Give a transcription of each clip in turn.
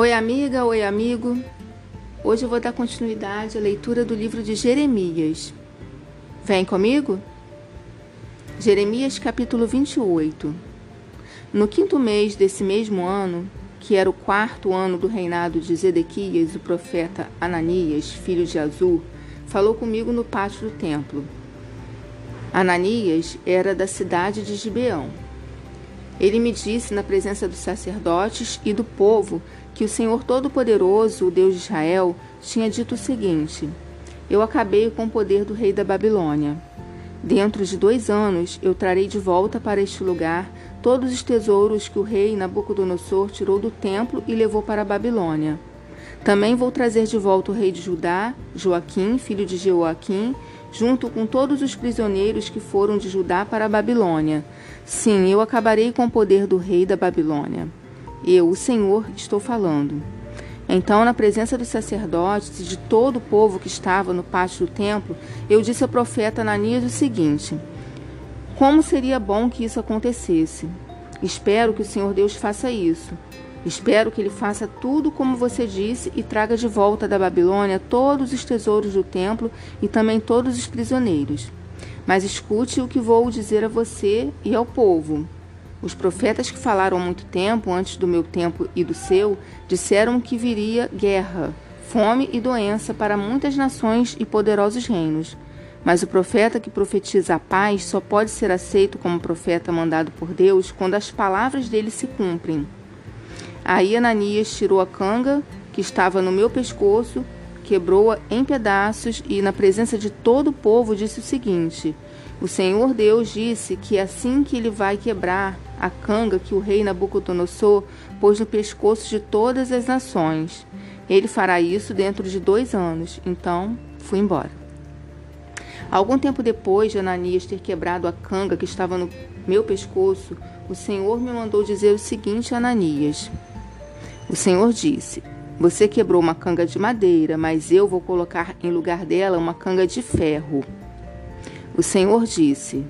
Oi, amiga, oi, amigo. Hoje eu vou dar continuidade à leitura do livro de Jeremias. Vem comigo? Jeremias capítulo 28. No quinto mês desse mesmo ano, que era o quarto ano do reinado de Zedequias, o profeta Ananias, filho de Azur, falou comigo no pátio do templo. Ananias era da cidade de Gibeão. Ele me disse na presença dos sacerdotes e do povo que o Senhor Todo-Poderoso, o Deus de Israel, tinha dito o seguinte: Eu acabei com o poder do rei da Babilônia. Dentro de dois anos eu trarei de volta para este lugar todos os tesouros que o rei Nabucodonosor tirou do templo e levou para a Babilônia. Também vou trazer de volta o rei de Judá, Joaquim, filho de Jeoaquim, junto com todos os prisioneiros que foram de Judá para a Babilônia. Sim, eu acabarei com o poder do rei da Babilônia. Eu, o Senhor, estou falando. Então, na presença dos sacerdotes e de todo o povo que estava no pátio do templo, eu disse ao profeta Ananias o seguinte: Como seria bom que isso acontecesse? Espero que o Senhor Deus faça isso. Espero que ele faça tudo como você disse e traga de volta da Babilônia todos os tesouros do templo e também todos os prisioneiros. Mas escute o que vou dizer a você e ao povo. Os profetas que falaram há muito tempo, antes do meu tempo e do seu, disseram que viria guerra, fome e doença para muitas nações e poderosos reinos. Mas o profeta que profetiza a paz só pode ser aceito como profeta mandado por Deus quando as palavras dele se cumprem. Aí Ananias tirou a canga que estava no meu pescoço, quebrou-a em pedaços e, na presença de todo o povo, disse o seguinte: O Senhor Deus disse que assim que ele vai quebrar a canga que o rei Nabucodonosor pôs no pescoço de todas as nações. Ele fará isso dentro de dois anos. Então, fui embora. Algum tempo depois de Ananias ter quebrado a canga que estava no meu pescoço, o Senhor me mandou dizer o seguinte a Ananias: O Senhor disse: Você quebrou uma canga de madeira, mas eu vou colocar em lugar dela uma canga de ferro. O Senhor disse: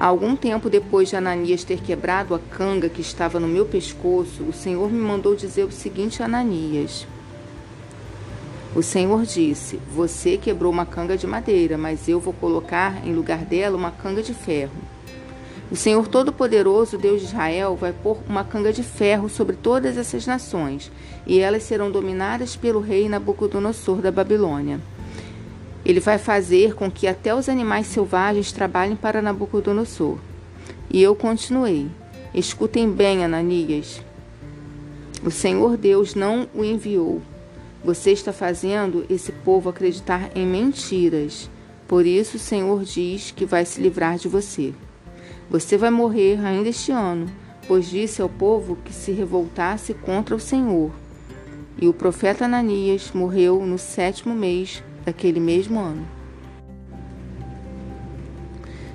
Algum tempo depois de Ananias ter quebrado a canga que estava no meu pescoço, o Senhor me mandou dizer o seguinte a Ananias: O Senhor disse: Você quebrou uma canga de madeira, mas eu vou colocar em lugar dela uma canga de ferro. O Senhor Todo-Poderoso, Deus de Israel, vai pôr uma canga de ferro sobre todas essas nações, e elas serão dominadas pelo rei Nabucodonosor da Babilônia. Ele vai fazer com que até os animais selvagens trabalhem para Nabucodonosor. E eu continuei: Escutem bem, Ananias. O Senhor Deus não o enviou. Você está fazendo esse povo acreditar em mentiras. Por isso o Senhor diz que vai se livrar de você. Você vai morrer ainda este ano, pois disse ao povo que se revoltasse contra o Senhor. E o profeta Ananias morreu no sétimo mês daquele mesmo ano.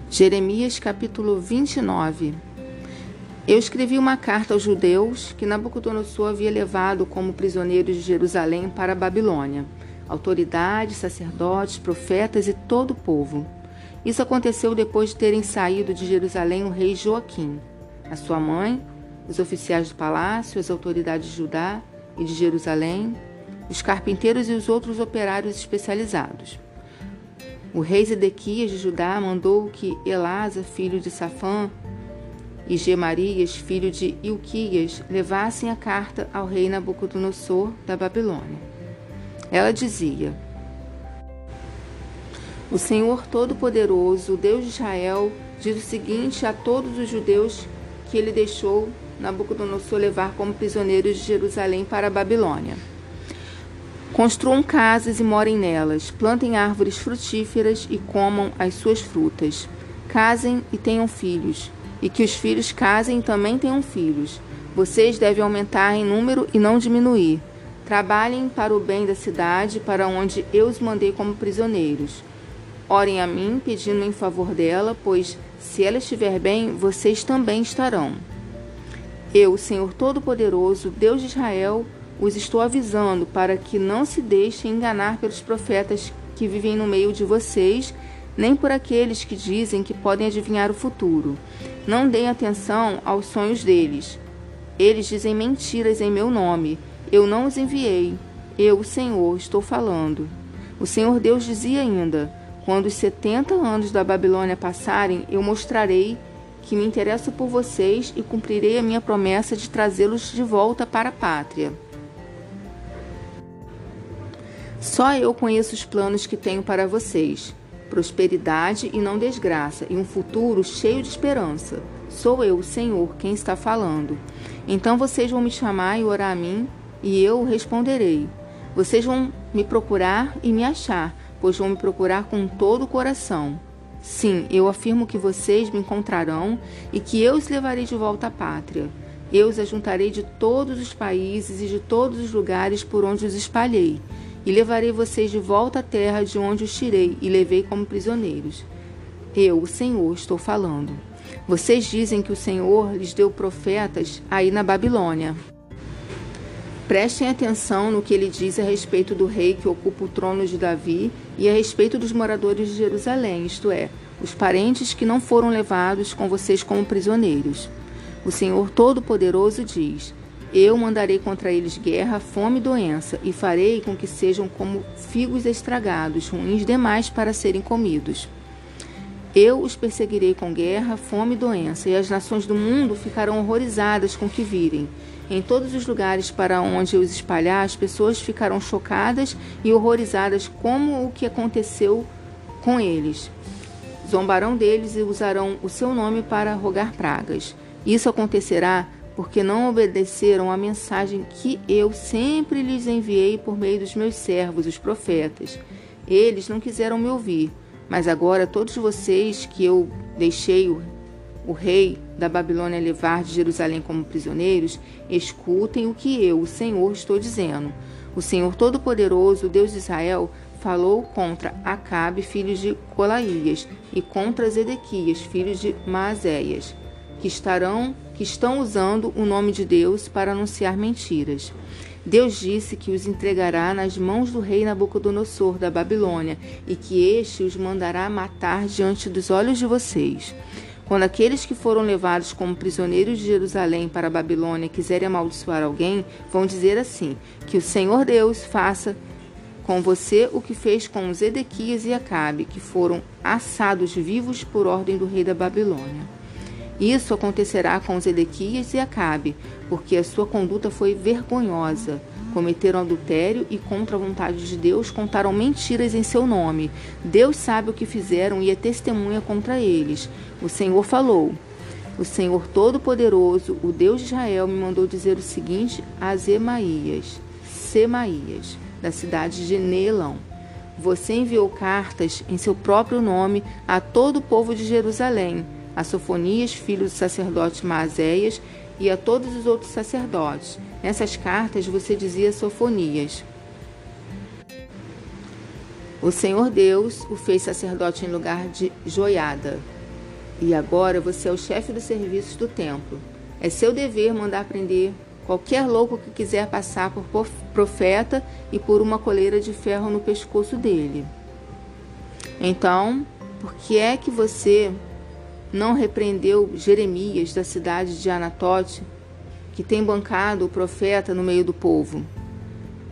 Jeremias capítulo 29 Eu escrevi uma carta aos judeus que Nabucodonosor havia levado como prisioneiros de Jerusalém para a Babilônia, autoridades, sacerdotes, profetas e todo o povo. Isso aconteceu depois de terem saído de Jerusalém o rei Joaquim, a sua mãe, os oficiais do palácio, as autoridades de Judá e de Jerusalém, os carpinteiros e os outros operários especializados. O rei Zedequias de Judá mandou que Elasa, filho de Safã, e Gemarias, filho de Ilquias, levassem a carta ao rei Nabucodonosor da Babilônia. Ela dizia: O Senhor Todo-Poderoso, o Deus de Israel, diz o seguinte a todos os judeus que ele deixou Nabucodonosor levar como prisioneiros de Jerusalém para a Babilônia. Construam casas e morem nelas, plantem árvores frutíferas e comam as suas frutas. Casem e tenham filhos, e que os filhos casem e também tenham filhos. Vocês devem aumentar em número e não diminuir. Trabalhem para o bem da cidade, para onde eu os mandei como prisioneiros. Orem a mim, pedindo em favor dela, pois se ela estiver bem, vocês também estarão. Eu, Senhor Todo-Poderoso, Deus de Israel, os estou avisando para que não se deixem enganar pelos profetas que vivem no meio de vocês, nem por aqueles que dizem que podem adivinhar o futuro. Não deem atenção aos sonhos deles. Eles dizem mentiras em meu nome. Eu não os enviei. Eu, o Senhor, estou falando. O Senhor Deus dizia ainda: Quando os setenta anos da Babilônia passarem, eu mostrarei que me interesso por vocês e cumprirei a minha promessa de trazê-los de volta para a pátria. Só eu conheço os planos que tenho para vocês: prosperidade e não desgraça, e um futuro cheio de esperança. Sou eu, Senhor, quem está falando. Então vocês vão me chamar e orar a mim, e eu responderei. Vocês vão me procurar e me achar, pois vão me procurar com todo o coração. Sim, eu afirmo que vocês me encontrarão e que eu os levarei de volta à pátria. Eu os ajuntarei de todos os países e de todos os lugares por onde os espalhei, e levarei vocês de volta à terra de onde os tirei e levei como prisioneiros. Eu, o Senhor, estou falando. Vocês dizem que o Senhor lhes deu profetas aí na Babilônia. Prestem atenção no que ele diz a respeito do rei que ocupa o trono de Davi e a respeito dos moradores de Jerusalém, isto é, os parentes que não foram levados com vocês como prisioneiros. O Senhor Todo-Poderoso diz: Eu mandarei contra eles guerra, fome e doença, e farei com que sejam como figos estragados, ruins demais para serem comidos. Eu os perseguirei com guerra, fome e doença, e as nações do mundo ficarão horrorizadas com o que virem. Em todos os lugares para onde eu os espalhar, as pessoas ficarão chocadas e horrorizadas como o que aconteceu com eles. Zombarão deles e usarão o seu nome para rogar pragas. Isso acontecerá porque não obedeceram à mensagem que eu sempre lhes enviei por meio dos meus servos, os profetas. Eles não quiseram me ouvir, mas agora todos vocês que eu deixei o rei da Babilônia levar de Jerusalém como prisioneiros, escutem o que eu, o Senhor, estou dizendo. O Senhor Todo-Poderoso, Deus de Israel, falou contra Acabe, filho de Colaías, e contra Zedequias, filho de Maazéias, que estarão que estão usando o nome de Deus para anunciar mentiras. Deus disse que os entregará nas mãos do rei Nabucodonosor da Babilônia e que este os mandará matar diante dos olhos de vocês. Quando aqueles que foram levados como prisioneiros de Jerusalém para a Babilônia quiserem amaldiçoar alguém, vão dizer assim: Que o Senhor Deus faça com você o que fez com os Edequias e Acabe, que foram assados vivos por ordem do rei da Babilônia. Isso acontecerá com os Edequias e Acabe, porque a sua conduta foi vergonhosa cometeram adultério e contra a vontade de Deus contaram mentiras em seu nome. Deus sabe o que fizeram e é testemunha contra eles. O Senhor falou: O Senhor Todo-Poderoso, o Deus de Israel, me mandou dizer o seguinte a Zemaías, Semaías, da cidade de Neelão. Você enviou cartas em seu próprio nome a todo o povo de Jerusalém, a Sofonias, filho do sacerdote Maazéias, e a todos os outros sacerdotes. Nessas cartas você dizia sofonias. O Senhor Deus o fez sacerdote em lugar de Joiada. E agora você é o chefe dos serviços do templo. É seu dever mandar prender qualquer louco que quiser passar por profeta e por uma coleira de ferro no pescoço dele. Então, por que é que você não repreendeu Jeremias da cidade de Anatote, que tem bancado o profeta no meio do povo.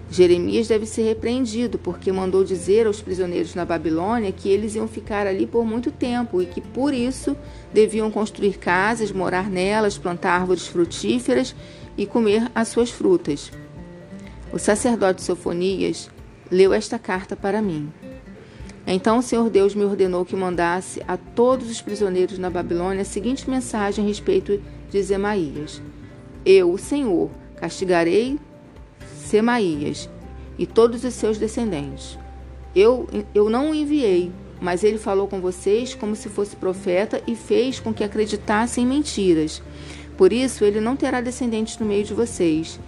Jeremias deve ser repreendido, porque mandou dizer aos prisioneiros na Babilônia que eles iam ficar ali por muito tempo e que por isso deviam construir casas, morar nelas, plantar árvores frutíferas e comer as suas frutas. O sacerdote Sofonias leu esta carta para mim. Então o Senhor Deus me ordenou que mandasse a todos os prisioneiros na Babilônia a seguinte mensagem a respeito de Zemaías: Eu, o Senhor, castigarei Semaías e todos os seus descendentes. Eu, eu não o enviei, mas ele falou com vocês como se fosse profeta e fez com que acreditassem em mentiras. Por isso, ele não terá descendentes no meio de vocês.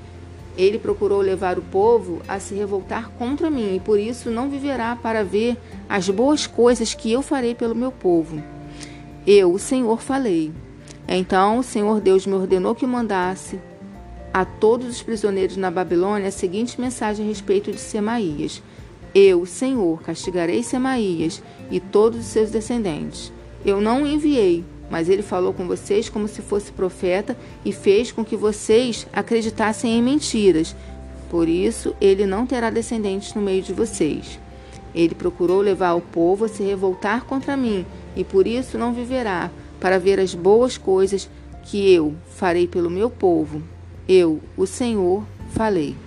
Ele procurou levar o povo a se revoltar contra mim e por isso não viverá para ver as boas coisas que eu farei pelo meu povo. Eu, o Senhor, falei. Então o Senhor Deus me ordenou que mandasse a todos os prisioneiros na Babilônia a seguinte mensagem a respeito de Semaías: Eu, Senhor, castigarei Semaías e todos os seus descendentes. Eu não o enviei, mas ele falou com vocês como se fosse profeta e fez com que vocês acreditassem em mentiras. Por isso, ele não terá descendentes no meio de vocês. Ele procurou levar o povo a se revoltar contra mim, e por isso não viverá, para ver as boas coisas que eu farei pelo meu povo. Eu, o Senhor, falei.